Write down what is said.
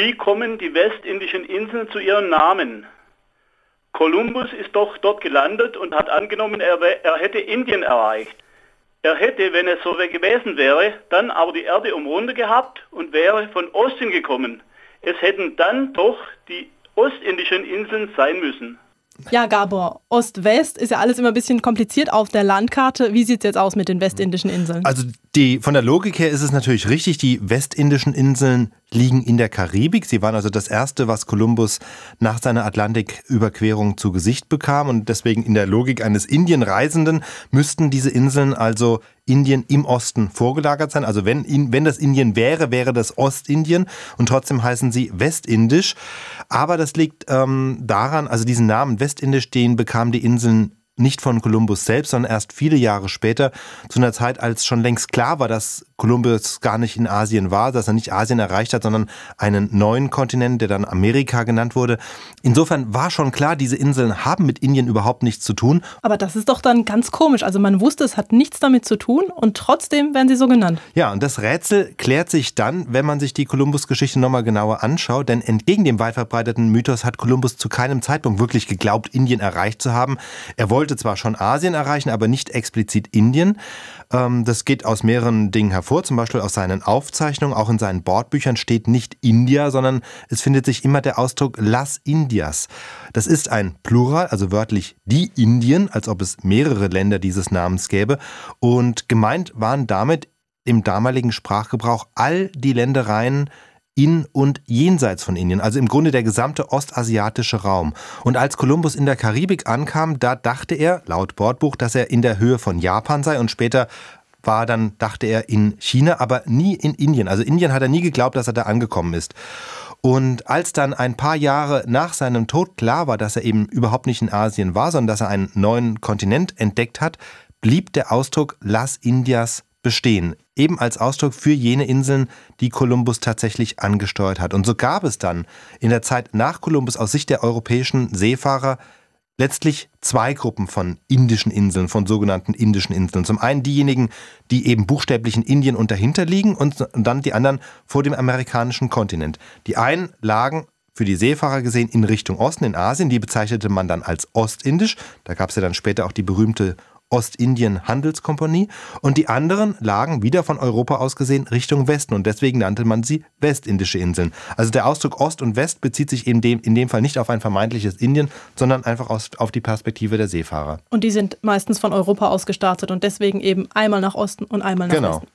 Wie kommen die westindischen Inseln zu ihrem Namen? Kolumbus ist doch dort gelandet und hat angenommen, er, er hätte Indien erreicht. Er hätte, wenn es so gewesen wäre, dann aber die Erde umrundet gehabt und wäre von Osten gekommen. Es hätten dann doch die ostindischen Inseln sein müssen. Ja, Gabor, Ost-West ist ja alles immer ein bisschen kompliziert auf der Landkarte. Wie sieht es jetzt aus mit den westindischen Inseln? Also die, von der Logik her ist es natürlich richtig, die westindischen Inseln liegen in der Karibik. Sie waren also das erste, was Kolumbus nach seiner Atlantiküberquerung zu Gesicht bekam. Und deswegen in der Logik eines Indienreisenden müssten diese Inseln also Indien im Osten vorgelagert sein. Also wenn, wenn das Indien wäre, wäre das Ostindien. Und trotzdem heißen sie Westindisch. Aber das liegt ähm, daran, also diesen Namen Westindisch, den bekamen die Inseln nicht von Kolumbus selbst, sondern erst viele Jahre später, zu einer Zeit, als schon längst klar war, dass Kolumbus gar nicht in Asien war, dass er nicht Asien erreicht hat, sondern einen neuen Kontinent, der dann Amerika genannt wurde. Insofern war schon klar, diese Inseln haben mit Indien überhaupt nichts zu tun. Aber das ist doch dann ganz komisch. Also man wusste, es hat nichts damit zu tun und trotzdem werden sie so genannt. Ja, und das Rätsel klärt sich dann, wenn man sich die Kolumbus-Geschichte nochmal genauer anschaut, denn entgegen dem weit verbreiteten Mythos hat Kolumbus zu keinem Zeitpunkt wirklich geglaubt, Indien erreicht zu haben. Er wollte zwar schon Asien erreichen, aber nicht explizit Indien. Ähm, das geht aus mehreren Dingen hervor, zum Beispiel aus seinen Aufzeichnungen. Auch in seinen Bordbüchern steht nicht India, sondern es findet sich immer der Ausdruck Las Indias. Das ist ein Plural, also wörtlich die Indien, als ob es mehrere Länder dieses Namens gäbe. Und gemeint waren damit im damaligen Sprachgebrauch all die Ländereien, in und jenseits von Indien, also im Grunde der gesamte ostasiatische Raum. Und als Kolumbus in der Karibik ankam, da dachte er, laut Bordbuch, dass er in der Höhe von Japan sei und später war dann, dachte er, in China, aber nie in Indien. Also Indien hat er nie geglaubt, dass er da angekommen ist. Und als dann ein paar Jahre nach seinem Tod klar war, dass er eben überhaupt nicht in Asien war, sondern dass er einen neuen Kontinent entdeckt hat, blieb der Ausdruck Las Indias bestehen, eben als Ausdruck für jene Inseln, die Kolumbus tatsächlich angesteuert hat. Und so gab es dann in der Zeit nach Kolumbus aus Sicht der europäischen Seefahrer letztlich zwei Gruppen von indischen Inseln, von sogenannten indischen Inseln. Zum einen diejenigen, die eben buchstäblich in Indien und dahinter liegen und dann die anderen vor dem amerikanischen Kontinent. Die einen lagen für die Seefahrer gesehen in Richtung Osten, in Asien. Die bezeichnete man dann als Ostindisch. Da gab es ja dann später auch die berühmte Ostindien Handelskompanie und die anderen lagen wieder von Europa aus gesehen Richtung Westen und deswegen nannte man sie westindische Inseln. Also der Ausdruck Ost und West bezieht sich in dem, in dem Fall nicht auf ein vermeintliches Indien, sondern einfach aus, auf die Perspektive der Seefahrer. Und die sind meistens von Europa aus gestartet und deswegen eben einmal nach Osten und einmal nach genau. Westen.